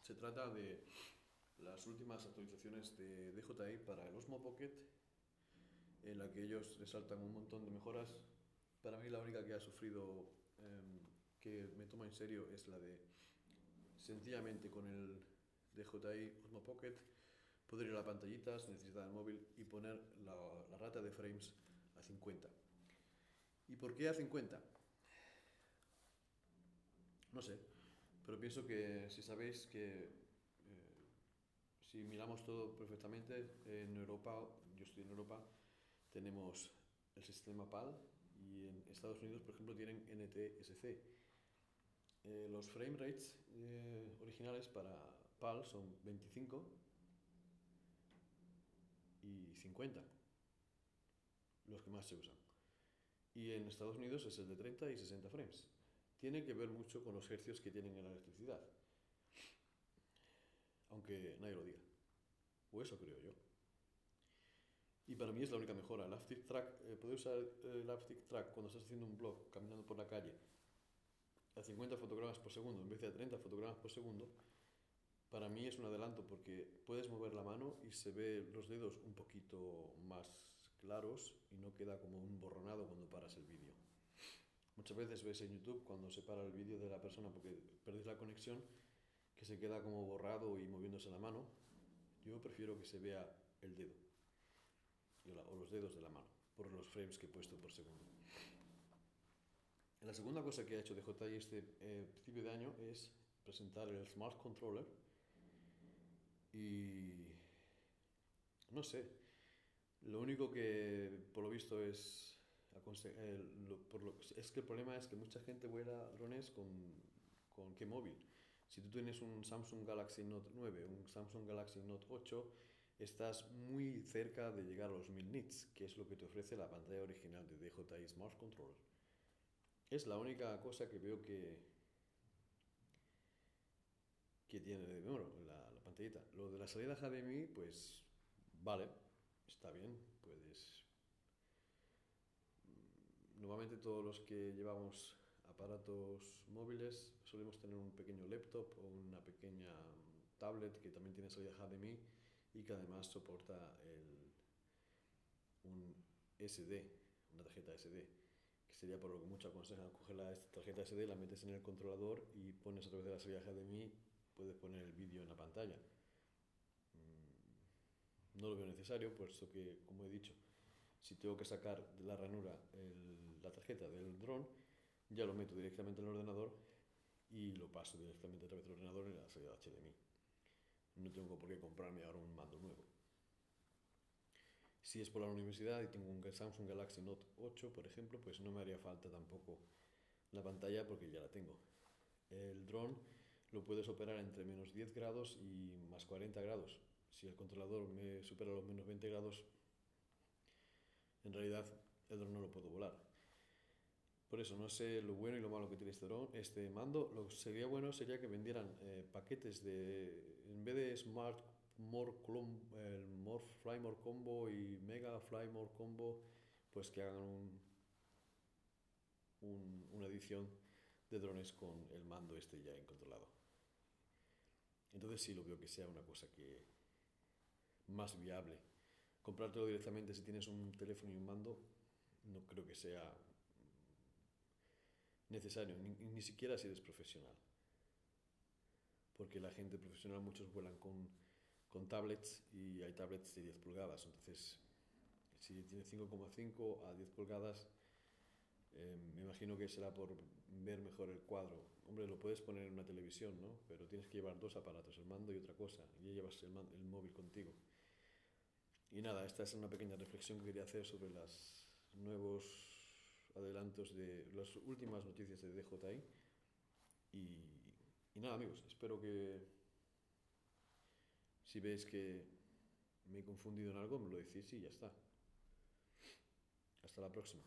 Se trata de las últimas actualizaciones de DJI para el Osmo Pocket, en la que ellos resaltan un montón de mejoras. Para mí la única que ha sufrido, em, que me toma en serio, es la de sencillamente con el DJI Osmo Pocket poder ir a la pantallita sin necesidad del móvil y poner la rata de frames a 50. ¿Y por qué a 50? No sé, pero pienso que si sabéis que eh, si miramos todo perfectamente, en Europa, yo estoy en Europa, tenemos el sistema PAL y en Estados Unidos, por ejemplo, tienen NTSC. Eh, los frame rates eh, originales para PAL son 25 y 50, los que más se usan. Y en Estados Unidos es el de 30 y 60 frames. Tiene que ver mucho con los hercios que tienen en la electricidad. Aunque nadie lo diga. O eso creo yo. Y para mí es la única mejora. El Track, eh, poder usar el Aftic Track cuando estás haciendo un blog, caminando por la calle, a 50 fotogramas por segundo en vez de a 30 fotogramas por segundo, para mí es un adelanto porque puedes mover la mano y se ve los dedos un poquito más claros y no queda como un borronado cuando paras el vídeo. Muchas veces ves en YouTube cuando se para el vídeo de la persona porque perdés la conexión que se queda como borrado y moviéndose la mano. Yo prefiero que se vea el dedo o los dedos de la mano por los frames que he puesto por segundo. La segunda cosa que ha hecho DJI este eh, principio de año es presentar el Smart Controller y no sé, lo único que por lo visto es es que el problema es que mucha gente vuela drones con, con qué móvil. Si tú tienes un Samsung Galaxy Note 9, un Samsung Galaxy Note 8, estás muy cerca de llegar a los 1000 nits, que es lo que te ofrece la pantalla original de DJI Smart Controller. Es la única cosa que veo que, que tiene bueno, la, la pantallita. Lo de la salida HDMI, pues vale, está bien, puedes Normalmente todos los que llevamos aparatos móviles solemos tener un pequeño laptop o una pequeña tablet que también tiene salida HDMI y que además soporta el, un SD, una tarjeta SD, que sería por lo que muchos aconsejan coger la tarjeta SD, la metes en el controlador y pones a través de la salida HDMI, puedes poner el vídeo en la pantalla. Mm, no lo veo necesario, puesto que, como he dicho, si tengo que sacar de la ranura la tarjeta del dron, ya lo meto directamente en el ordenador y lo paso directamente a través del ordenador en la salida HDMI. No tengo por qué comprarme ahora un mando nuevo. Si es por la universidad y tengo un Samsung Galaxy Note 8, por ejemplo, pues no me haría falta tampoco la pantalla porque ya la tengo. El dron lo puedes operar entre menos 10 grados y más 40 grados. Si el controlador me supera los menos 20 grados, en realidad el dron no lo puedo volar. Por eso no sé lo bueno y lo malo que tiene este, dron, este mando. Lo que sería bueno sería que vendieran eh, paquetes de, en vez de Smart More, el More Fly More Combo y Mega Fly More Combo, pues que hagan un, un, una edición de drones con el mando este ya incontrolado. Entonces sí lo veo que sea una cosa que más viable comprártelo directamente si tienes un teléfono y un mando, no creo que sea necesario, ni, siquiera si eres profesional. Porque la gente profesional, muchos vuelan con, con tablets y hay tablets de 10 pulgadas. Entonces, si tiene 5,5 a 10 pulgadas, eh, me imagino que será por ver mejor el cuadro. Hombre, lo puedes poner en una televisión, ¿no? Pero tienes que llevar dos aparatos, el mando y otra cosa. Y llevas el, el móvil contigo. Y nada, esta es una pequeña reflexión que quería hacer sobre los nuevos adelantos de las últimas noticias de DJI. Y, y nada, amigos, espero que si veis que me he confundido en algo, me lo decís y ya está. Hasta la próxima.